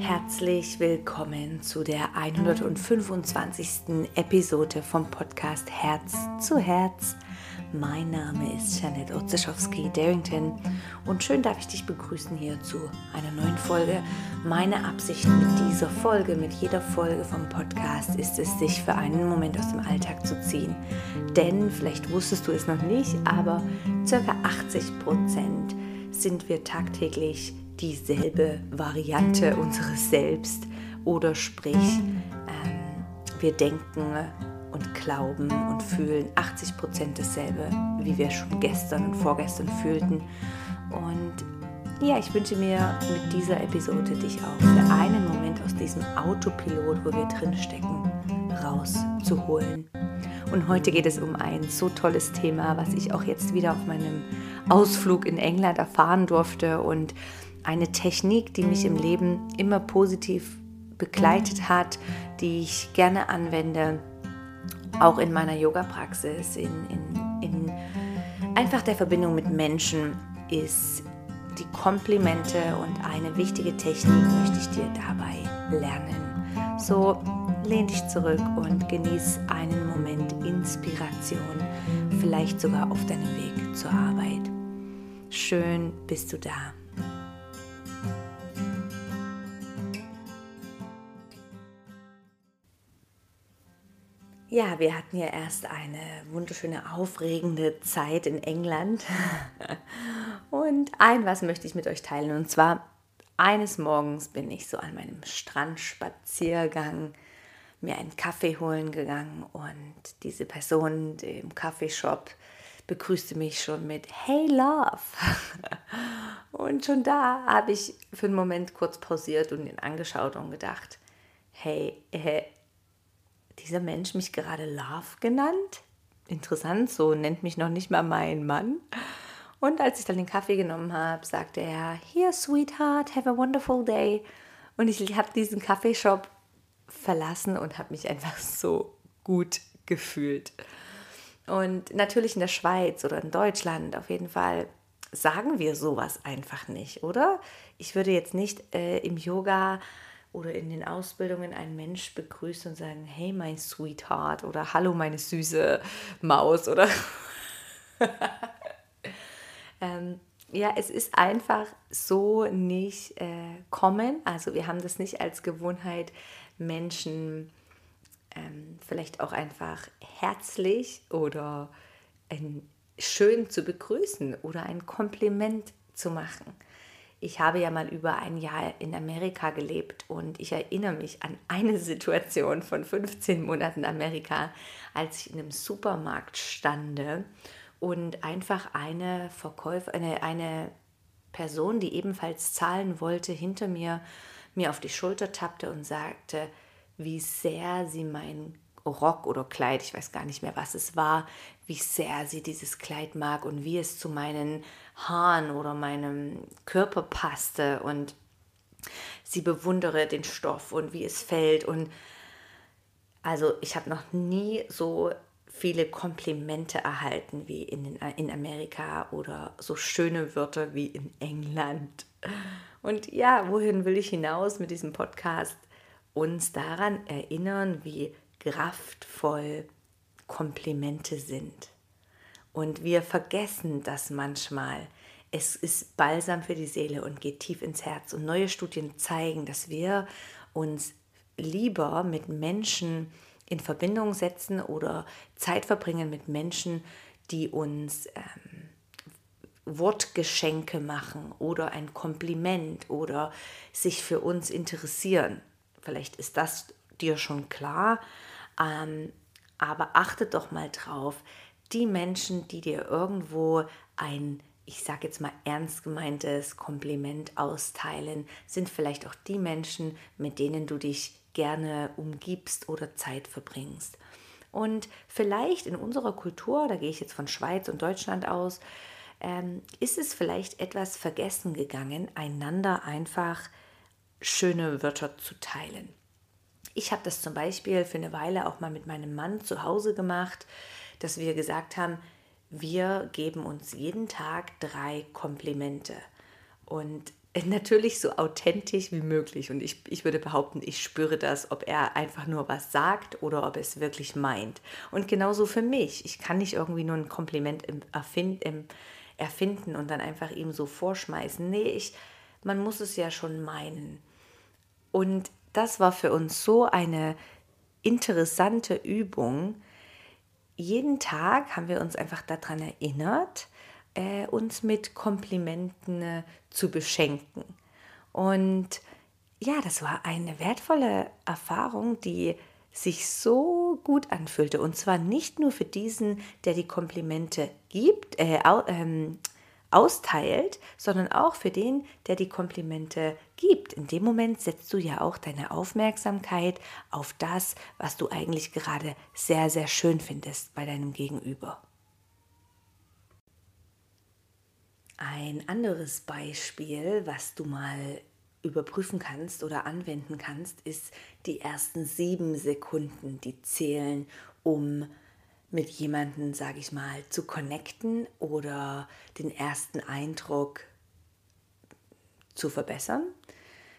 Herzlich willkommen zu der 125. Episode vom Podcast Herz zu Herz. Mein Name ist Janet Otzeschowski-Darrington und schön darf ich dich begrüßen hier zu einer neuen Folge. Meine Absicht mit dieser Folge, mit jeder Folge vom Podcast ist es, sich für einen Moment aus dem Alltag zu ziehen. Denn, vielleicht wusstest du es noch nicht, aber ca. 80 Prozent sind wir tagtäglich dieselbe Variante unseres Selbst oder sprich, ähm, wir denken und glauben und fühlen 80 Prozent dasselbe, wie wir schon gestern und vorgestern fühlten. Und ja, ich wünsche mir mit dieser Episode dich auch für einen Moment aus diesem Autopilot, wo wir drinstecken, rauszuholen. Und heute geht es um ein so tolles Thema, was ich auch jetzt wieder auf meinem Ausflug in England erfahren durfte und eine Technik, die mich im Leben immer positiv begleitet hat, die ich gerne anwende, auch in meiner Yoga-Praxis, in, in, in einfach der Verbindung mit Menschen, ist die Komplimente und eine wichtige Technik möchte ich dir dabei lernen. So lehn dich zurück und genieß einen Moment Inspiration, vielleicht sogar auf deinem Weg zur Arbeit. Schön bist du da. Ja, wir hatten ja erst eine wunderschöne, aufregende Zeit in England. Und ein was möchte ich mit euch teilen. Und zwar, eines Morgens bin ich so an meinem Strandspaziergang mir einen Kaffee holen gegangen und diese Person im Kaffeeshop begrüßte mich schon mit Hey Love. Und schon da habe ich für einen Moment kurz pausiert und ihn angeschaut und gedacht, hey, äh, dieser Mensch mich gerade Love genannt? Interessant, so nennt mich noch nicht mal mein Mann. Und als ich dann den Kaffee genommen habe, sagte er, Here, Sweetheart, have a wonderful day. Und ich habe diesen Kaffeeshop verlassen und habe mich einfach so gut gefühlt. Und natürlich in der Schweiz oder in Deutschland auf jeden Fall sagen wir sowas einfach nicht, oder? Ich würde jetzt nicht äh, im Yoga oder in den Ausbildungen einen Mensch begrüßen und sagen, hey mein Sweetheart oder hallo meine süße Maus oder ähm, ja, es ist einfach so nicht äh, kommen. Also wir haben das nicht als Gewohnheit, Menschen ähm, vielleicht auch einfach herzlich oder ein, schön zu begrüßen oder ein Kompliment zu machen. Ich habe ja mal über ein Jahr in Amerika gelebt und ich erinnere mich an eine Situation von 15 Monaten Amerika, als ich in einem Supermarkt stande und einfach eine Verkäufer, eine, eine Person, die ebenfalls zahlen wollte, hinter mir mir auf die Schulter tappte und sagte, wie sehr sie mein Rock oder Kleid, ich weiß gar nicht mehr, was es war, wie sehr sie dieses Kleid mag und wie es zu meinen Haaren oder meinem Körper passte und sie bewundere den Stoff und wie es fällt und also ich habe noch nie so viele Komplimente erhalten wie in, in Amerika oder so schöne Wörter wie in England. Und ja, wohin will ich hinaus mit diesem Podcast? Uns daran erinnern, wie kraftvoll Komplimente sind. Und wir vergessen das manchmal. Es ist Balsam für die Seele und geht tief ins Herz. Und neue Studien zeigen, dass wir uns lieber mit Menschen in Verbindung setzen oder Zeit verbringen mit Menschen, die uns ähm, Wortgeschenke machen oder ein Kompliment oder sich für uns interessieren. Vielleicht ist das dir schon klar, ähm, aber achte doch mal drauf, die Menschen, die dir irgendwo ein, ich sage jetzt mal ernst gemeintes Kompliment austeilen, sind vielleicht auch die Menschen, mit denen du dich gerne umgibst oder Zeit verbringst. Und vielleicht in unserer Kultur, da gehe ich jetzt von Schweiz und Deutschland aus, ähm, ist es vielleicht etwas vergessen gegangen, einander einfach schöne Wörter zu teilen. Ich habe das zum Beispiel für eine Weile auch mal mit meinem Mann zu Hause gemacht, dass wir gesagt haben, wir geben uns jeden Tag drei Komplimente. Und natürlich so authentisch wie möglich. Und ich, ich würde behaupten, ich spüre das, ob er einfach nur was sagt oder ob er es wirklich meint. Und genauso für mich. Ich kann nicht irgendwie nur ein Kompliment erfinden, erfinden und dann einfach ihm so vorschmeißen. Nee, ich, man muss es ja schon meinen. Und das war für uns so eine interessante Übung. Jeden Tag haben wir uns einfach daran erinnert, äh, uns mit Komplimenten äh, zu beschenken. Und ja, das war eine wertvolle Erfahrung, die sich so gut anfühlte. Und zwar nicht nur für diesen, der die Komplimente gibt, äh, ähm, austeilt, sondern auch für den, der die Komplimente gibt. In dem Moment setzt du ja auch deine Aufmerksamkeit auf das, was du eigentlich gerade sehr, sehr schön findest bei deinem Gegenüber. Ein anderes Beispiel, was du mal überprüfen kannst oder anwenden kannst, ist die ersten sieben Sekunden, die zählen, um mit jemandem, sage ich mal, zu connecten oder den ersten Eindruck zu verbessern.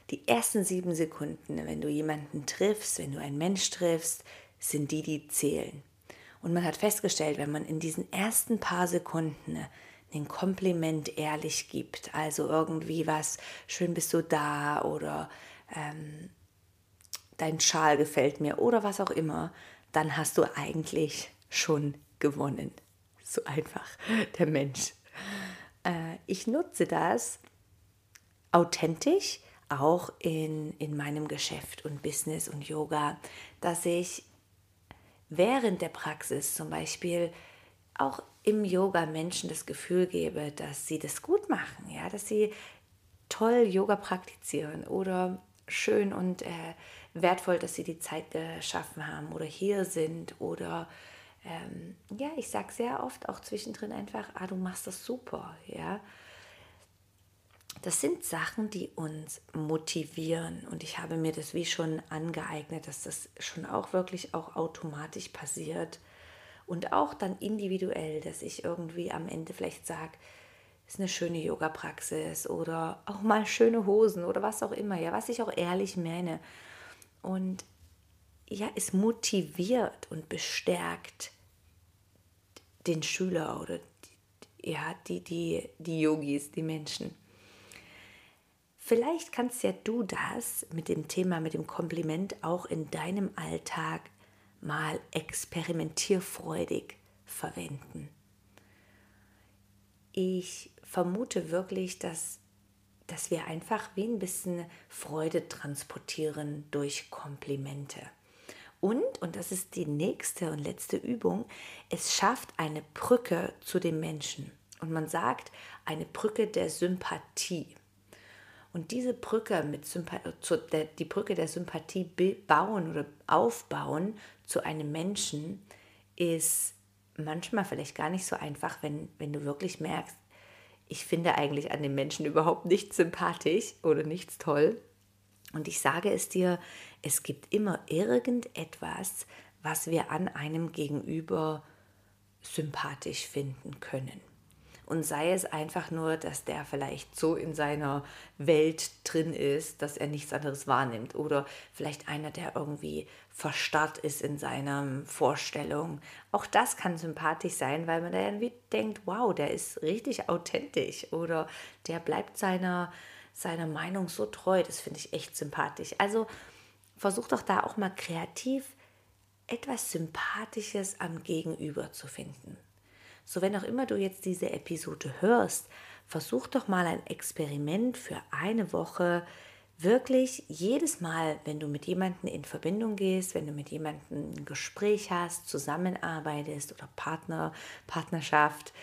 Die ersten sieben Sekunden, wenn du jemanden triffst, wenn du einen Mensch triffst, sind die, die zählen. Und man hat festgestellt, wenn man in diesen ersten paar Sekunden ein Kompliment ehrlich gibt. Also irgendwie was, schön bist du da oder ähm, dein Schal gefällt mir oder was auch immer, dann hast du eigentlich schon gewonnen. So einfach der Mensch. Äh, ich nutze das authentisch auch in, in meinem Geschäft und Business und Yoga, dass ich während der Praxis zum Beispiel auch im Yoga Menschen das Gefühl gebe, dass sie das gut machen, ja, dass sie toll Yoga praktizieren oder schön und äh, wertvoll, dass sie die Zeit geschaffen haben oder hier sind oder ähm, ja, ich sage sehr oft auch zwischendrin einfach, ah, du machst das super, ja. Das sind Sachen, die uns motivieren und ich habe mir das wie schon angeeignet, dass das schon auch wirklich auch automatisch passiert und auch dann individuell, dass ich irgendwie am Ende vielleicht sage, ist eine schöne Yoga-Praxis oder auch mal schöne Hosen oder was auch immer, ja, was ich auch ehrlich meine. Und ja, es motiviert und bestärkt den Schüler oder die, ja, die, die, die Yogis, die Menschen. Vielleicht kannst ja du das mit dem Thema, mit dem Kompliment auch in deinem Alltag mal experimentierfreudig verwenden. Ich vermute wirklich, dass, dass wir einfach wie ein bisschen Freude transportieren durch Komplimente. Und, und das ist die nächste und letzte Übung, es schafft eine Brücke zu dem Menschen. Und man sagt eine Brücke der Sympathie. Und diese Brücke mit Sympathie, die Brücke der Sympathie bauen oder aufbauen zu einem Menschen ist manchmal vielleicht gar nicht so einfach, wenn, wenn du wirklich merkst, ich finde eigentlich an den Menschen überhaupt nichts sympathisch oder nichts toll. Und ich sage es dir, es gibt immer irgendetwas, was wir an einem Gegenüber sympathisch finden können. Und sei es einfach nur, dass der vielleicht so in seiner Welt drin ist, dass er nichts anderes wahrnimmt. Oder vielleicht einer, der irgendwie verstarrt ist in seiner Vorstellung. Auch das kann sympathisch sein, weil man da irgendwie denkt, wow, der ist richtig authentisch. Oder der bleibt seiner, seiner Meinung so treu. Das finde ich echt sympathisch. Also versuch doch da auch mal kreativ etwas Sympathisches am Gegenüber zu finden. So, wenn auch immer du jetzt diese Episode hörst, versuch doch mal ein Experiment für eine Woche. Wirklich jedes Mal, wenn du mit jemandem in Verbindung gehst, wenn du mit jemandem ein Gespräch hast, zusammenarbeitest oder Partner, Partnerschaft,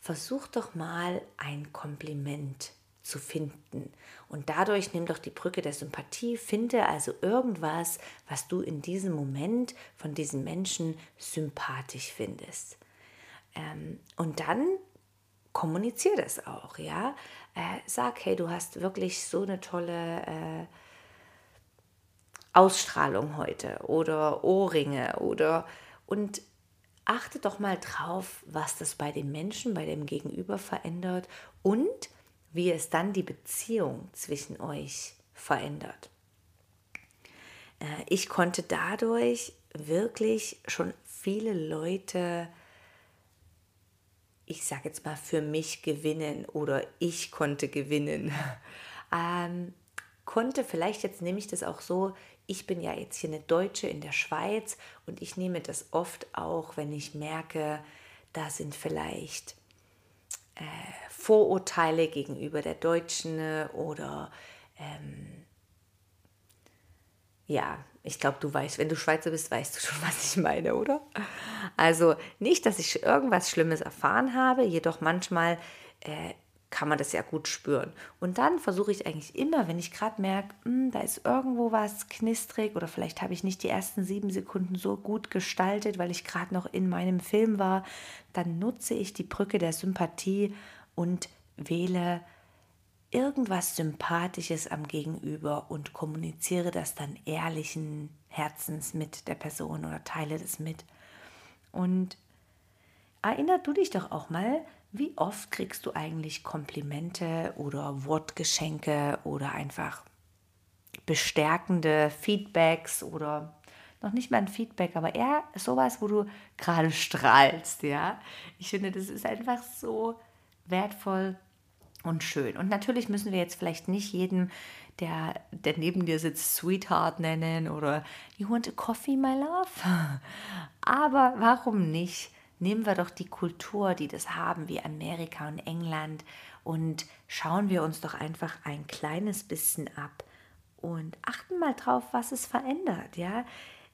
versuch doch mal ein Kompliment zu finden. Und dadurch nimm doch die Brücke der Sympathie, finde also irgendwas, was du in diesem Moment von diesem Menschen sympathisch findest. Ähm, und dann kommuniziere das auch, ja. Äh, sag, hey, du hast wirklich so eine tolle äh, Ausstrahlung heute oder Ohrringe oder und achte doch mal drauf, was das bei den Menschen, bei dem Gegenüber verändert und wie es dann die Beziehung zwischen euch verändert. Äh, ich konnte dadurch wirklich schon viele Leute, ich sage jetzt mal, für mich gewinnen oder ich konnte gewinnen. ähm, konnte, vielleicht jetzt nehme ich das auch so, ich bin ja jetzt hier eine Deutsche in der Schweiz und ich nehme das oft auch, wenn ich merke, da sind vielleicht äh, Vorurteile gegenüber der Deutschen oder ähm, ja, ich glaube, du weißt, wenn du Schweizer bist, weißt du schon, was ich meine, oder? Also nicht, dass ich irgendwas Schlimmes erfahren habe, jedoch manchmal äh, kann man das ja gut spüren. Und dann versuche ich eigentlich immer, wenn ich gerade merke, hm, da ist irgendwo was knistrig oder vielleicht habe ich nicht die ersten sieben Sekunden so gut gestaltet, weil ich gerade noch in meinem Film war, dann nutze ich die Brücke der Sympathie und wähle irgendwas Sympathisches am Gegenüber und kommuniziere das dann ehrlichen Herzens mit der Person oder teile das mit. Und erinner du dich doch auch mal, wie oft kriegst du eigentlich Komplimente oder Wortgeschenke oder einfach bestärkende Feedbacks oder noch nicht mal ein Feedback, aber eher sowas, wo du gerade strahlst, ja? Ich finde, das ist einfach so wertvoll und schön. Und natürlich müssen wir jetzt vielleicht nicht jeden, der, der neben dir sitzt, Sweetheart nennen oder You want a coffee, my love? Aber warum nicht? Nehmen wir doch die Kultur, die das haben, wie Amerika und England, und schauen wir uns doch einfach ein kleines bisschen ab und achten mal drauf, was es verändert, ja.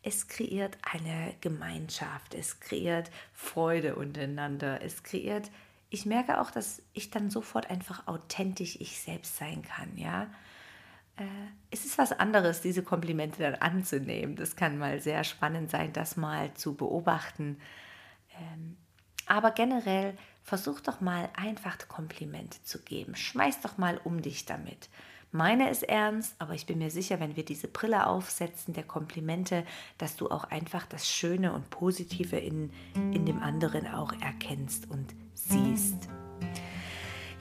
Es kreiert eine Gemeinschaft, es kreiert Freude untereinander, es kreiert ich merke auch, dass ich dann sofort einfach authentisch ich selbst sein kann, ja. Äh, es ist was anderes, diese Komplimente dann anzunehmen. Das kann mal sehr spannend sein, das mal zu beobachten. Ähm, aber generell versuch doch mal einfach Komplimente zu geben. Schmeiß doch mal um dich damit. Meine ist ernst, aber ich bin mir sicher, wenn wir diese Brille aufsetzen der Komplimente, dass du auch einfach das Schöne und Positive in, in dem anderen auch erkennst und siehst.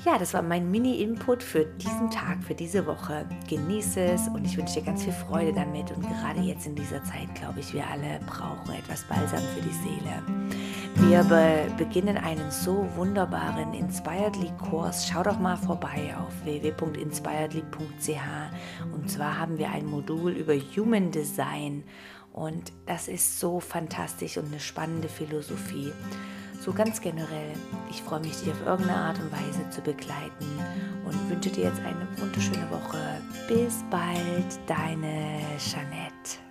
Ja, das war mein Mini-Input für diesen Tag, für diese Woche. Genieße es und ich wünsche dir ganz viel Freude damit. Und gerade jetzt in dieser Zeit, glaube ich, wir alle brauchen etwas Balsam für die Seele. Wir be beginnen einen so wunderbaren Inspiredly-Kurs. Schau doch mal vorbei auf www.inspiredly.ch. Und zwar haben wir ein Modul über Human Design. Und das ist so fantastisch und eine spannende Philosophie. So ganz generell, ich freue mich, dich auf irgendeine Art und Weise zu begleiten und wünsche dir jetzt eine wunderschöne Woche. Bis bald, deine Jeanette.